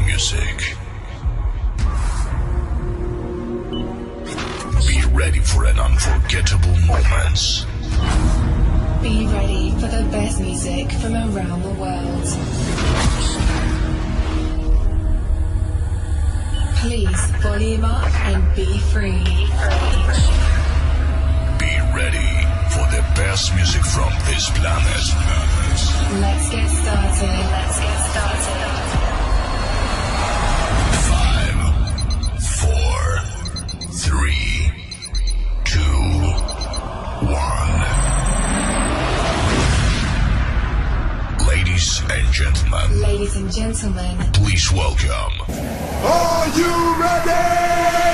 music. Be ready for an unforgettable moments. Be ready for the best music from around the world. Please volume up and be free. Be ready for the best music from this planet. Let's get started. Let's get started. Gentlemen, Ladies and gentlemen, please welcome. Are you ready?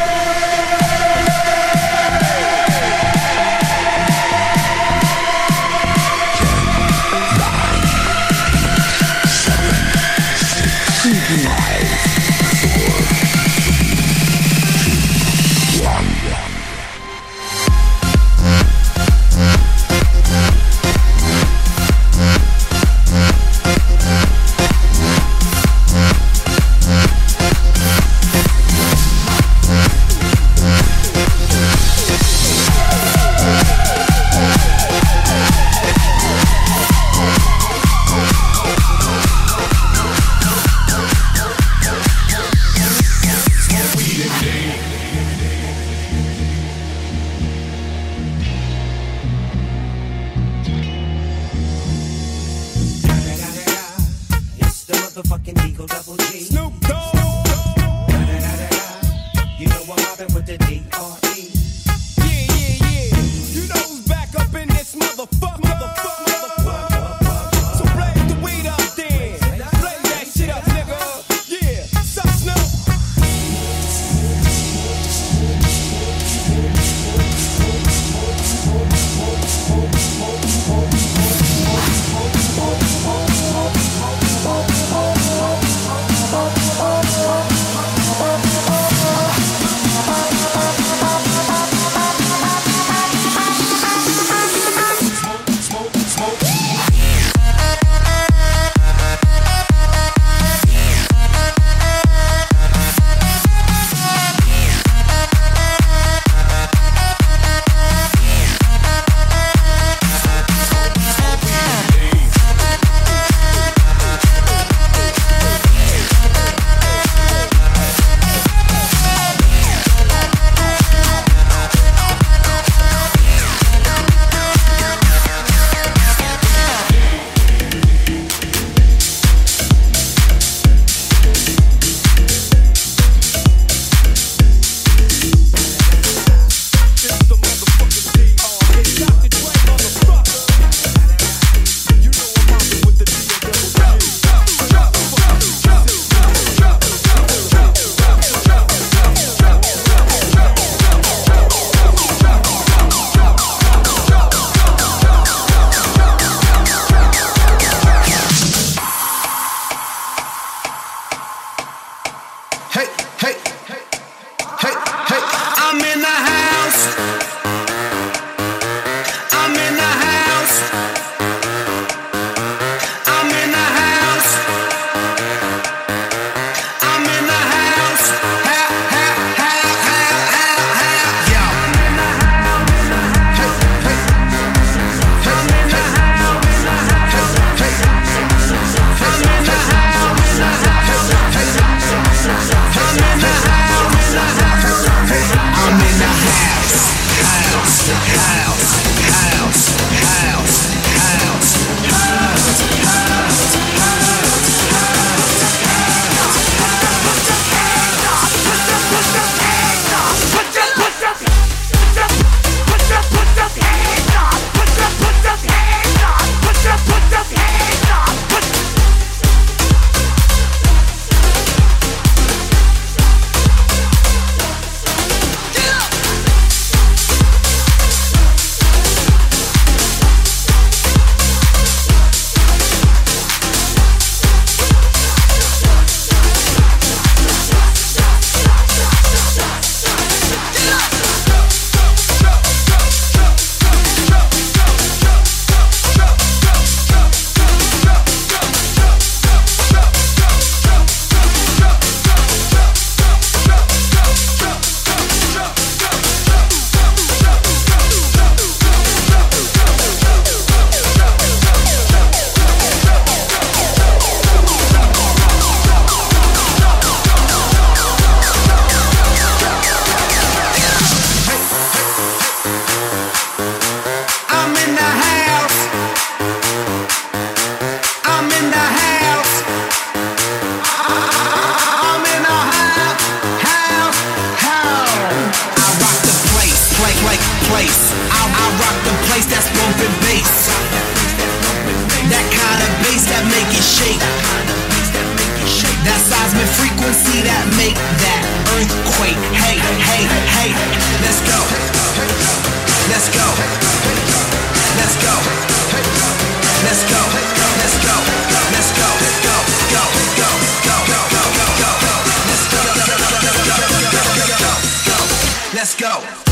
Let's go.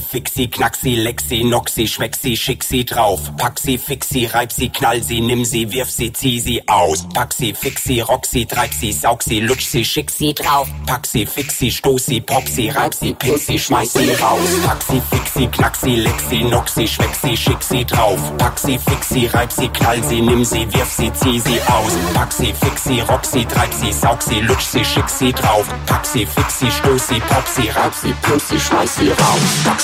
Fixi, Knaxi, Lexi, Noxi, Schmexi, schick sie drauf. Pack sie, fix sie, reib sie, knall sie, nimm sie, wirf sie, zieh sie aus. Pack sie, fix sie, rock sie, treib sie, saug sie, lutsch sie, schick sie drauf. Pack sie, fix sie, stoß sie, pop sie, reib sie, pin sie, schmeiß sie raus. Pack sie, fix sie, Knaxi, Lexi, Noxi, schmeck sie, schick sie drauf. Pack sie, fix sie, reib sie, knall sie, nimm sie, wirf sie, zieh sie aus. Pack sie, fix sie, rock sie, treib sie, saug sie, lutsch sie, schick sie drauf. Pack sie, fix sie, stoß sie, pop sie, reib sie, pin sie, schmeiß sie raus.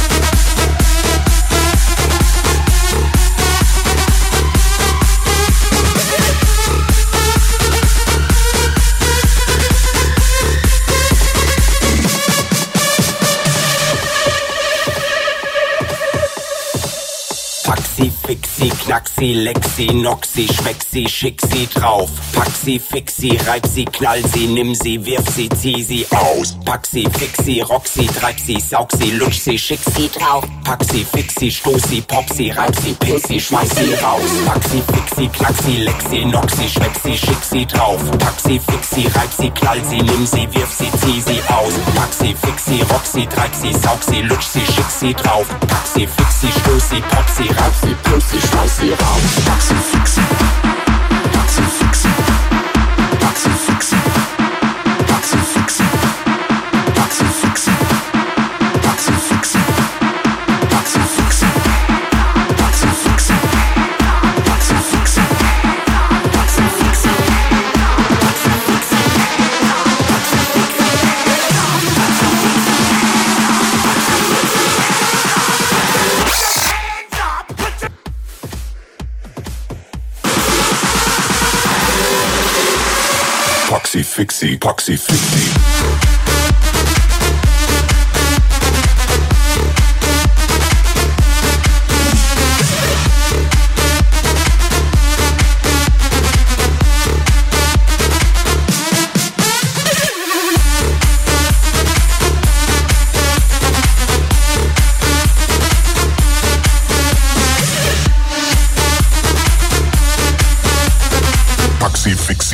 Fixi, Knaxi, Lexi, Noxi, schmeck sie, schick sie drauf. Pack sie, fix sie, reib sie, knall sie, nimm sie, wirf sie, zieh sie aus. Pack sie, fix rock sie, treib sie, saug sie, lutsch sie, schick sie drauf. Pack sie, fix sie, stoß sie, pop sie, reib sie, pin sie, schmeiß sie raus. Pack sie, fix sie, Knaxi, Lexi, Noxi, schmeck sie, schick sie drauf. Pack sie, fix sie, reib sie, knall sie, nimm sie, wirf sie, zieh sie aus. Pack sie, fix rock sie, treib sie, saug sie, lutsch sie, schick sie drauf. Pack sie, fix sie, stoß sie, pop sie, reib sie, pin sie, schmeiß sie raus. Taxi Fixi. Taxi. Fixie, Poxy Fixie.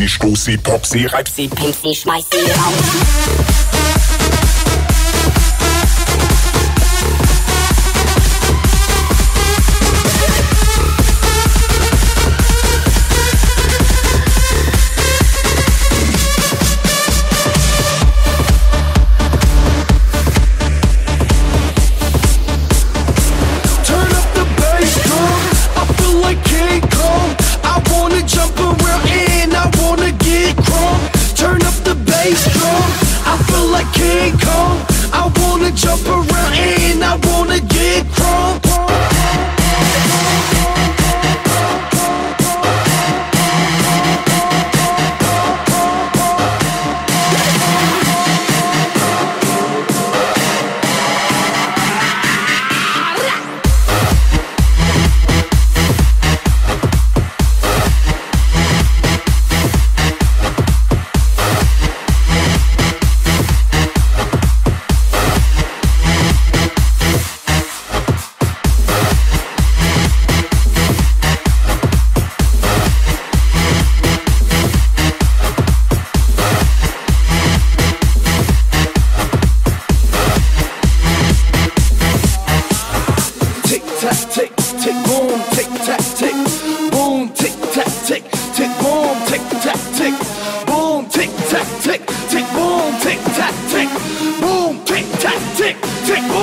Sie, fix sie, stoß sie, pop sie, reib raus. Tick, tick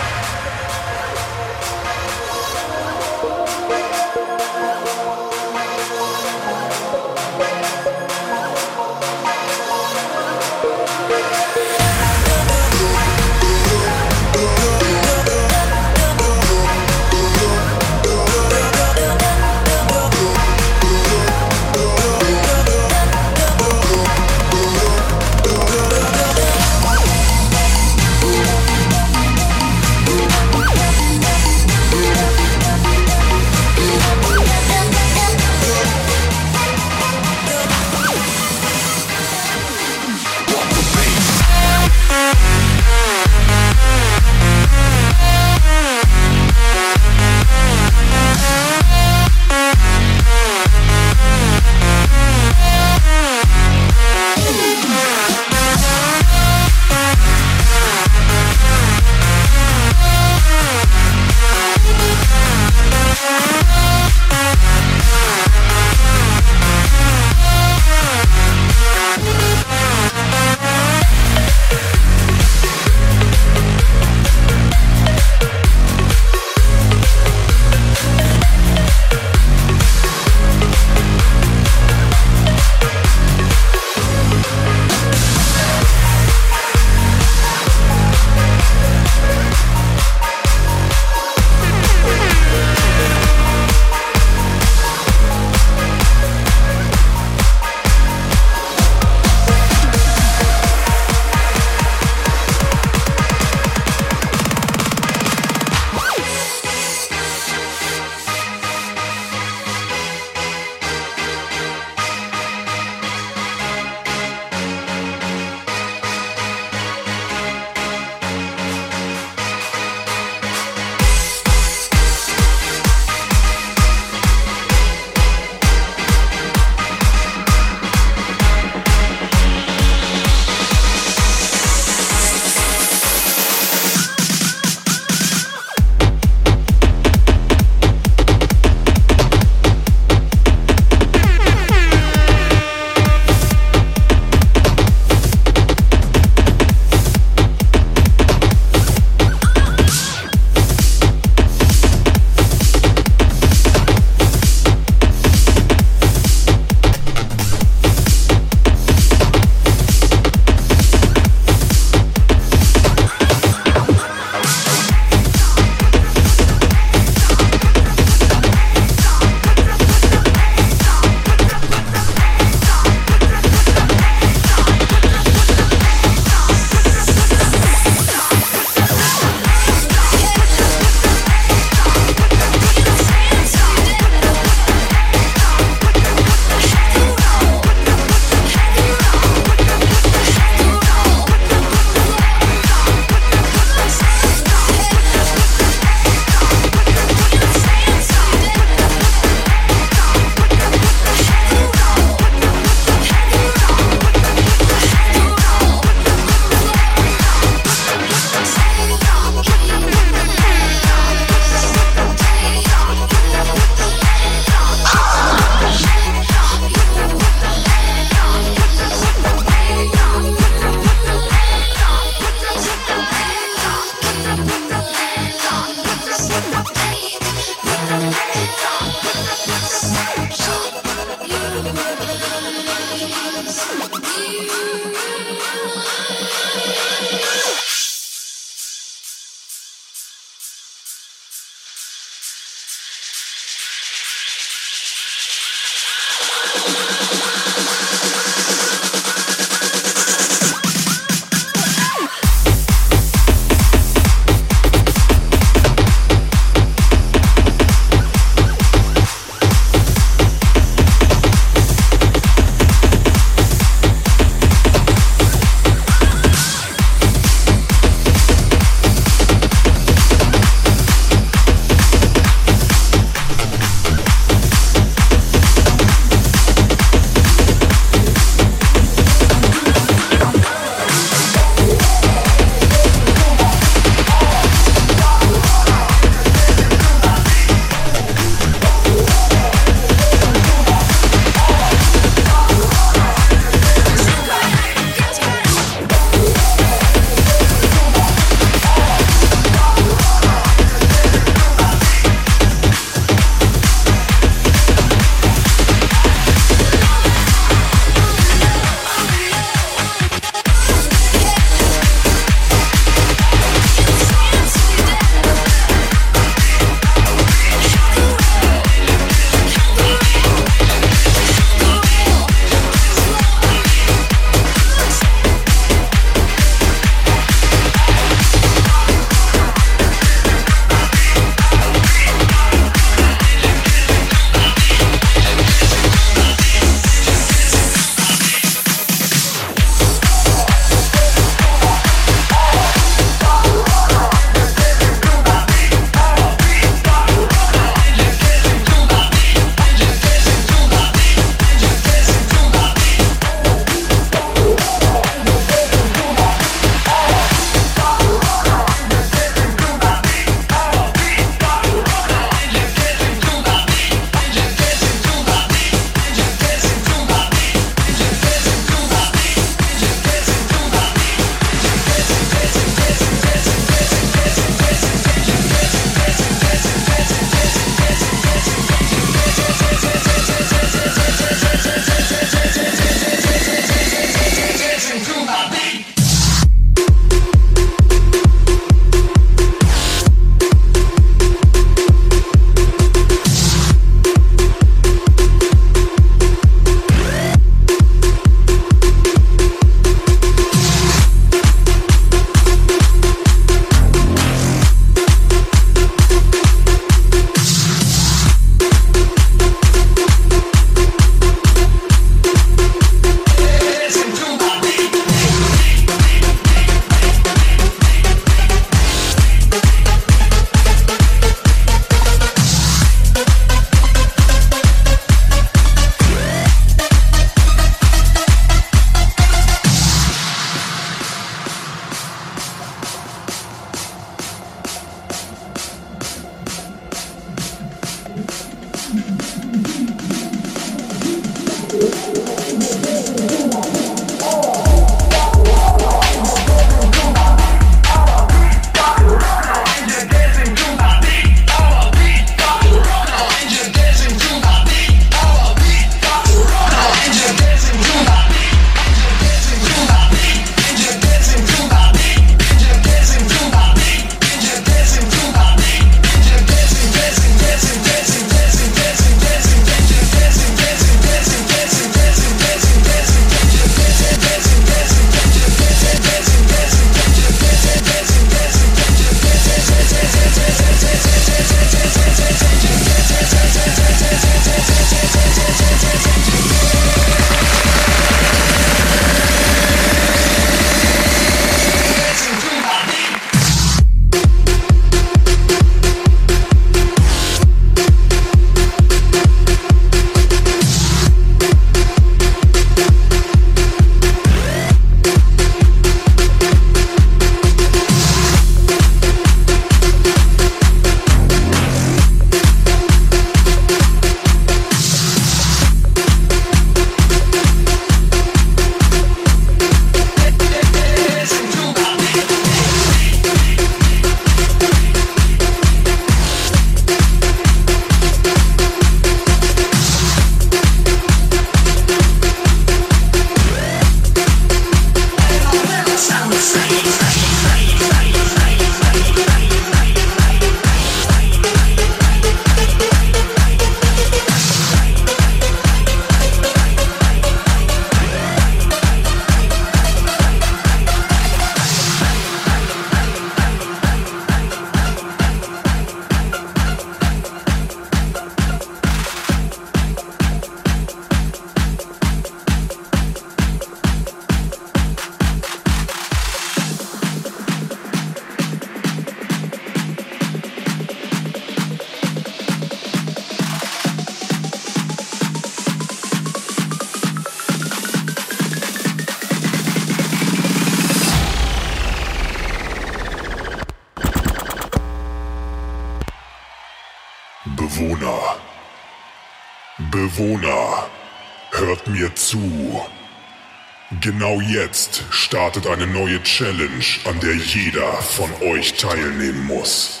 Challenge, an der jeder von euch teilnehmen muss.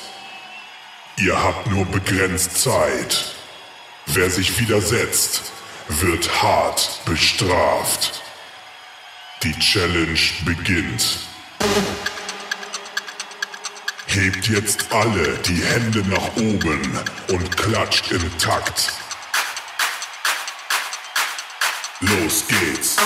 Ihr habt nur begrenzt Zeit. Wer sich widersetzt, wird hart bestraft. Die Challenge beginnt. Hebt jetzt alle die Hände nach oben und klatscht im Takt. Los geht's.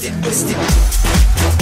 To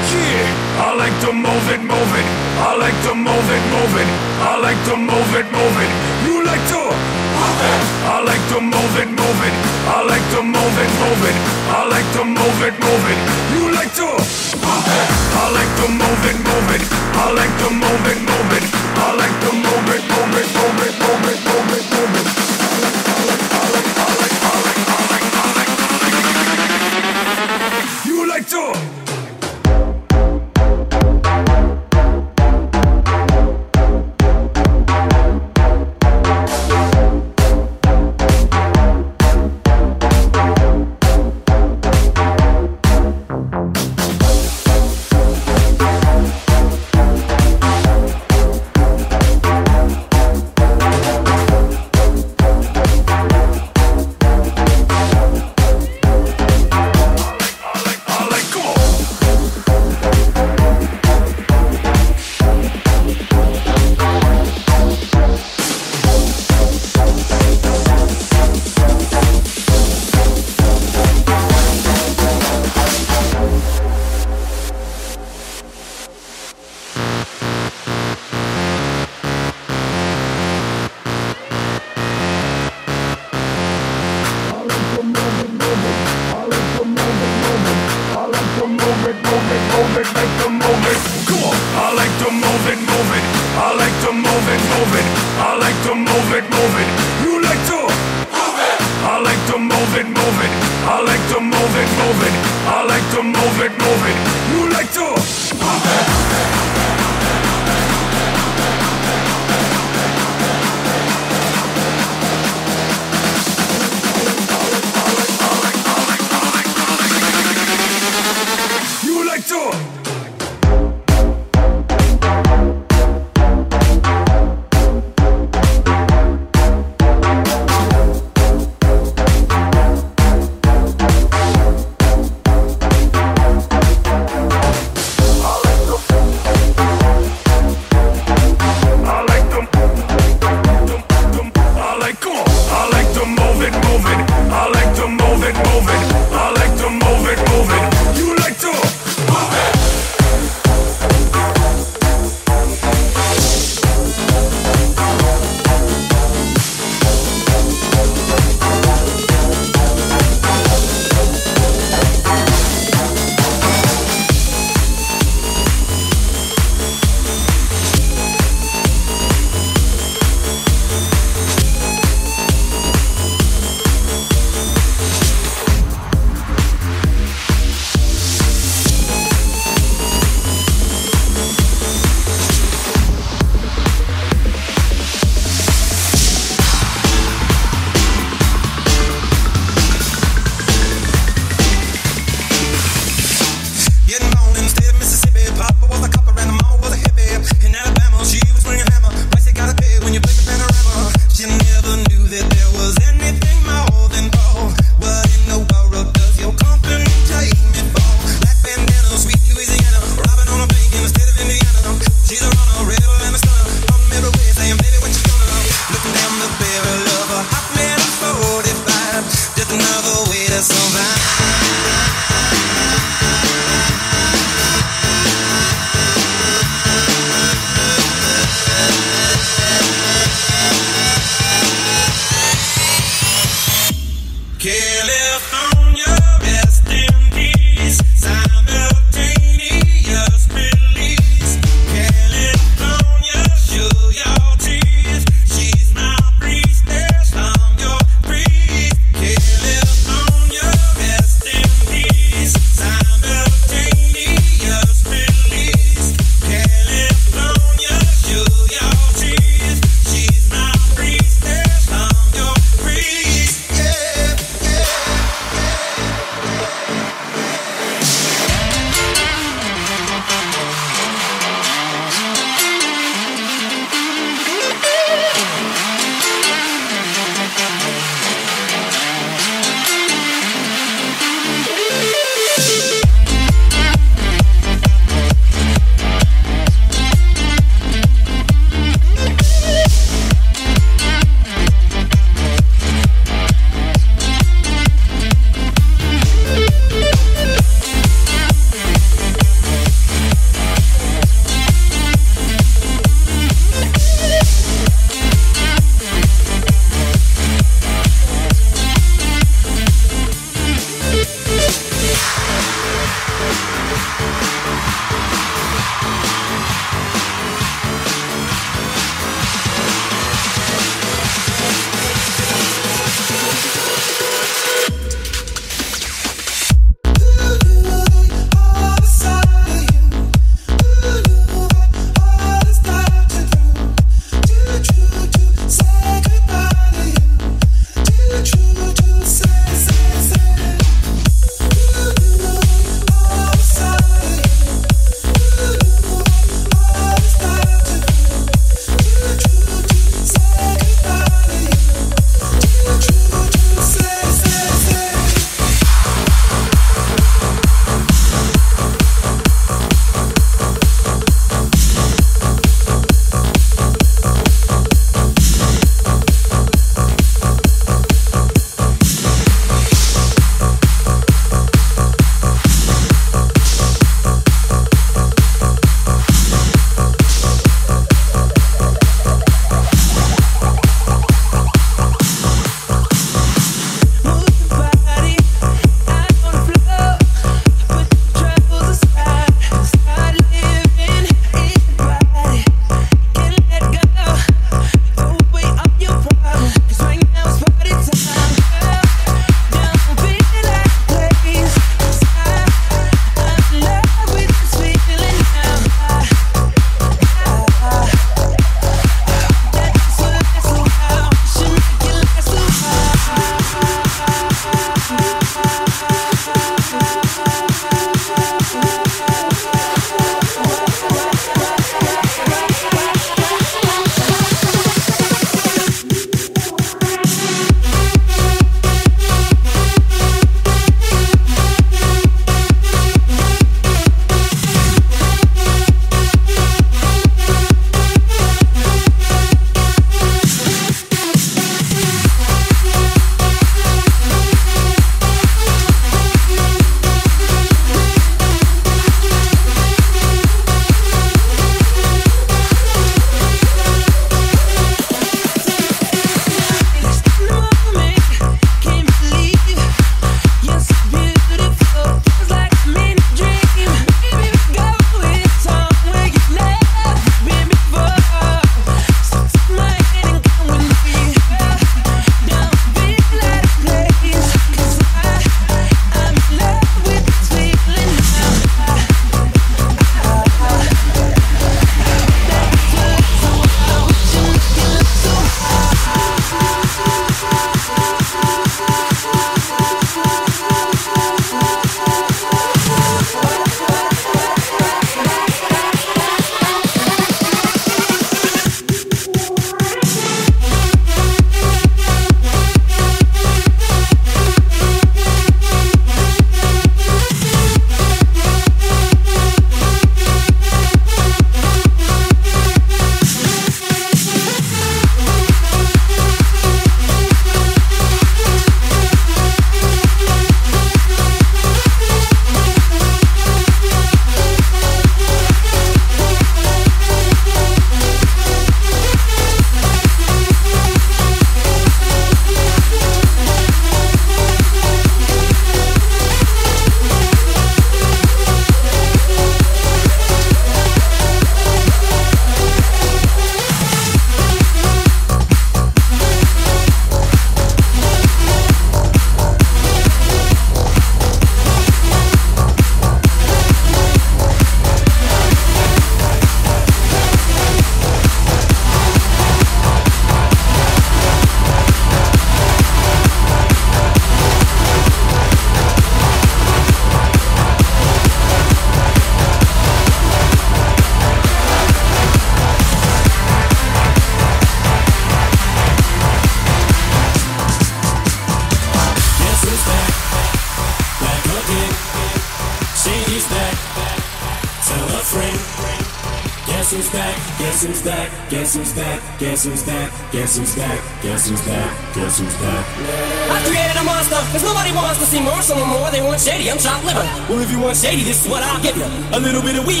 shady, this is what I'll give you. A little bit of weed.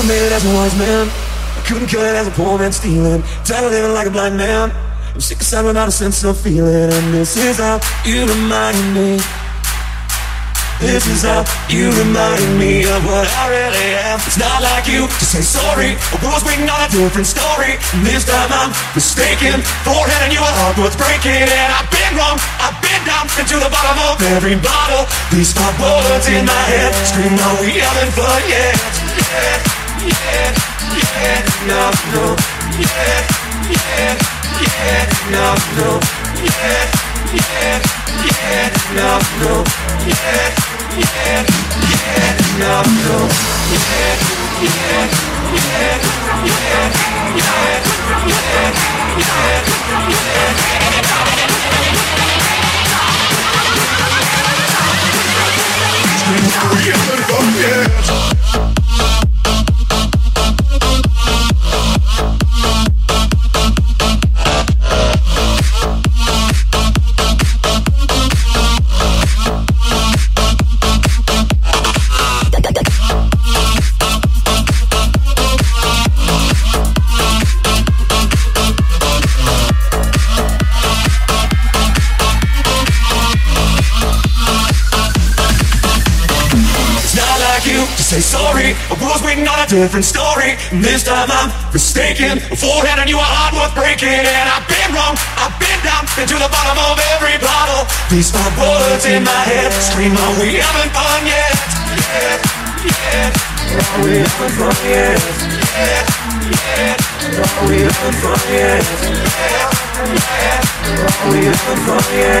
Never made it as a wise man. I couldn't cut it as a poor man stealing. Tired of living like a blind man. I'm sick of aside without a sense of feeling. And this is how you remind me. This is how you remind me of what I really am. It's not like you to say sorry. I was waiting on a different story. And this time I'm mistaken. Forehead and you are heart worth breaking. And I've been wrong. I've been down into the bottom of every bottle. These five bullets in my head scream, no, we haven't fun yet. Yeah, yeah, yeah, no, no. Yeah, yeah, yeah, no, no. Yeah, yeah, yeah, no, no. Yeah, yeah, yeah, no, no. Yeah, yeah, yeah, different story. And this time I'm mistaken. Forehead and you are hard worth breaking. And I've been wrong. I've been down into the bottom of every bottle. These five bullets in my head scream, oh, we haven't fun yet. Yeah, yeah. Oh, we haven't fun yet. Yeah, yeah. Oh, we haven't fun yet. Yet. We haven't done yet.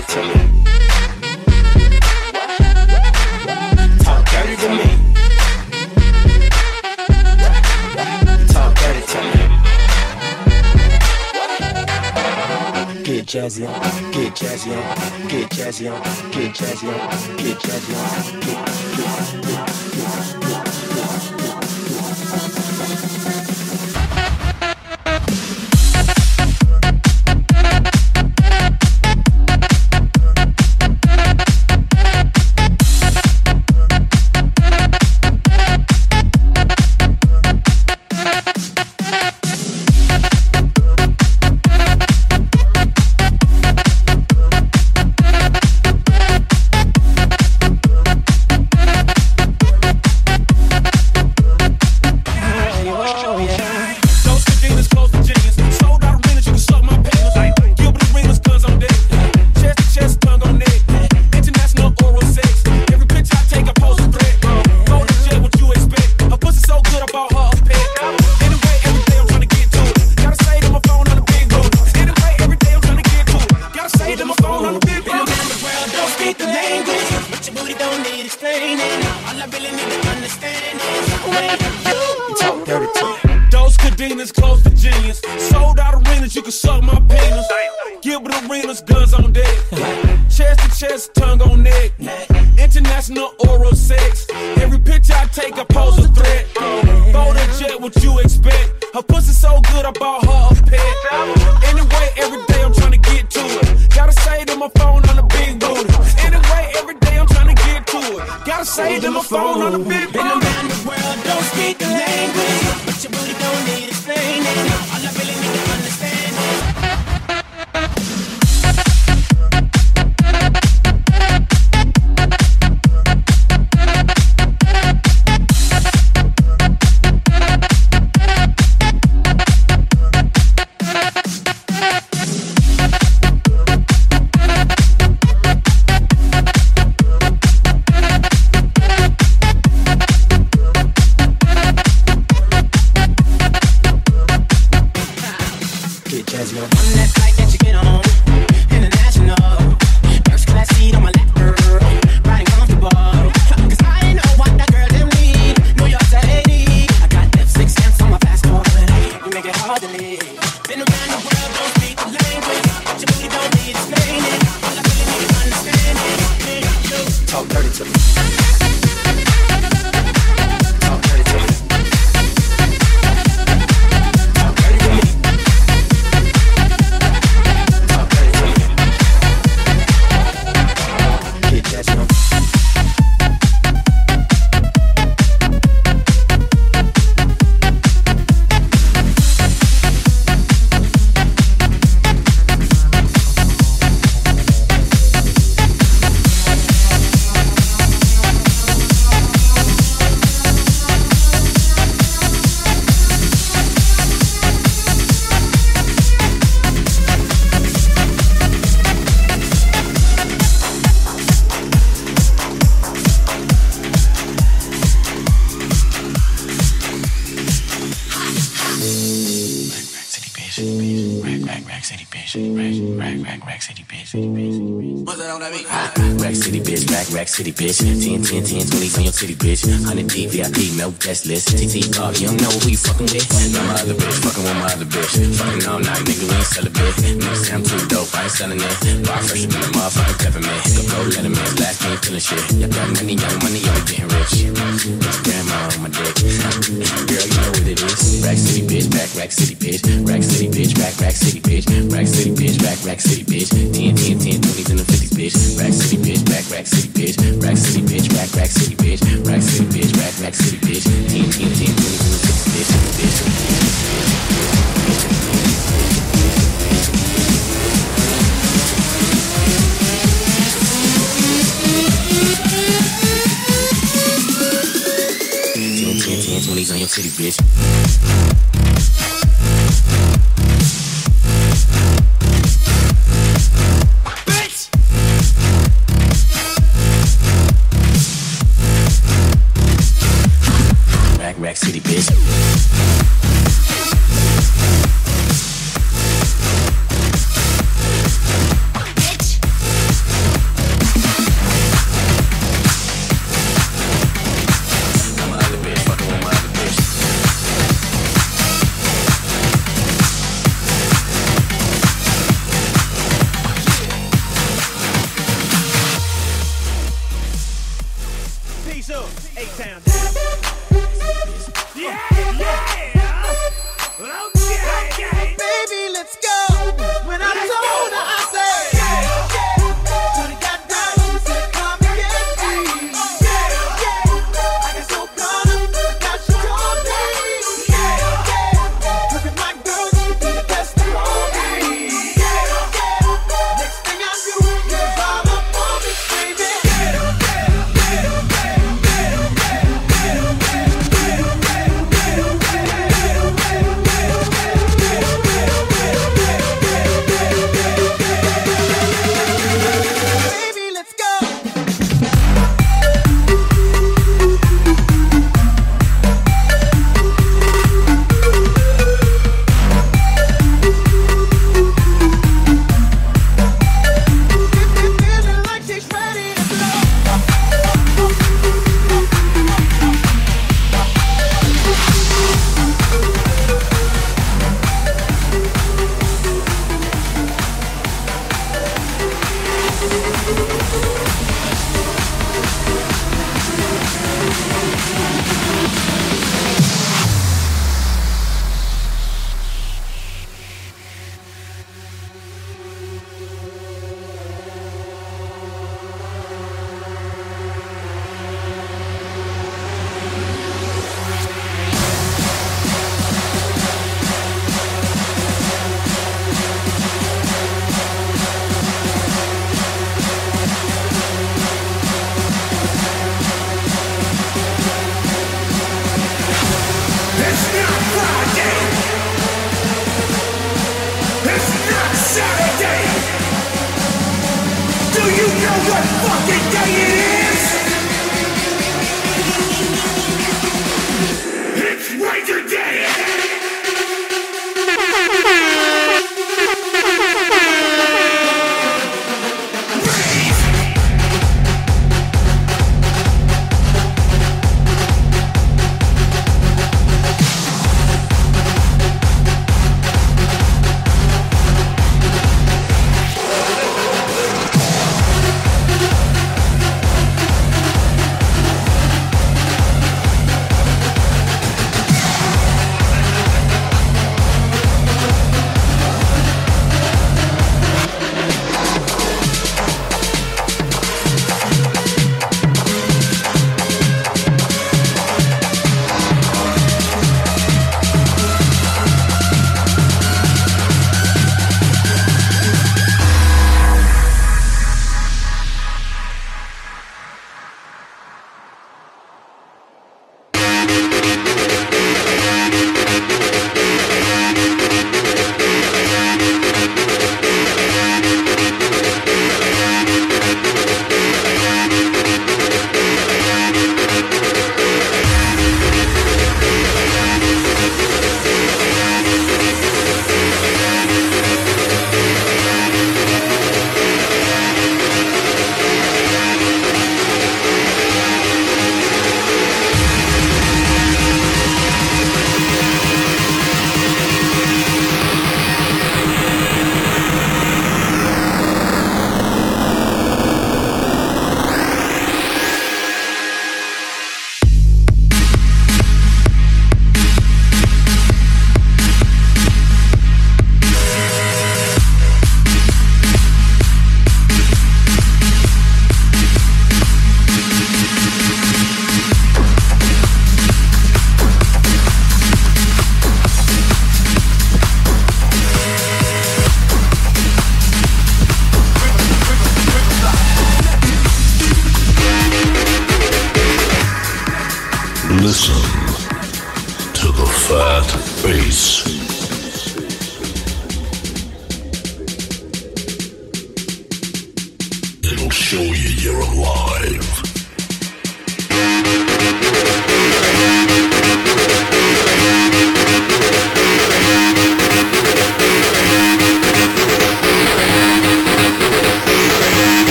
Talk dirty to me. Talk dirty to me. Get jazzy on, get jazzy on, get jazzy on, get jazzy on, get jazzy on, get, get, get, get, get. rack city, bitch. 10, 10, 10, 20s on your titty, bitch. 100 D, VIP, no guest list. TT Bob, you don't know who you fucking with. Not my other bitch, fucking with my other bitch. Fucking all night, nigga, we ain't celibate. Next time, too dope, I ain't selling it. Bar fresher than a motherfucking peppermint. Go pro, let him in, last game, feeling shit. Y'all got money, young money, y'all getting rich. Grandma on my dick. Girl, you know what it is. Rack city, bitch, back, rack city, bitch. Rack city, bitch, back, rack city, bitch. Rack city, bitch, back, rack city, bitch. 10, 10, 10, 20s and the 50s bitch, rack city bitch, back rack city bitch,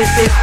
this is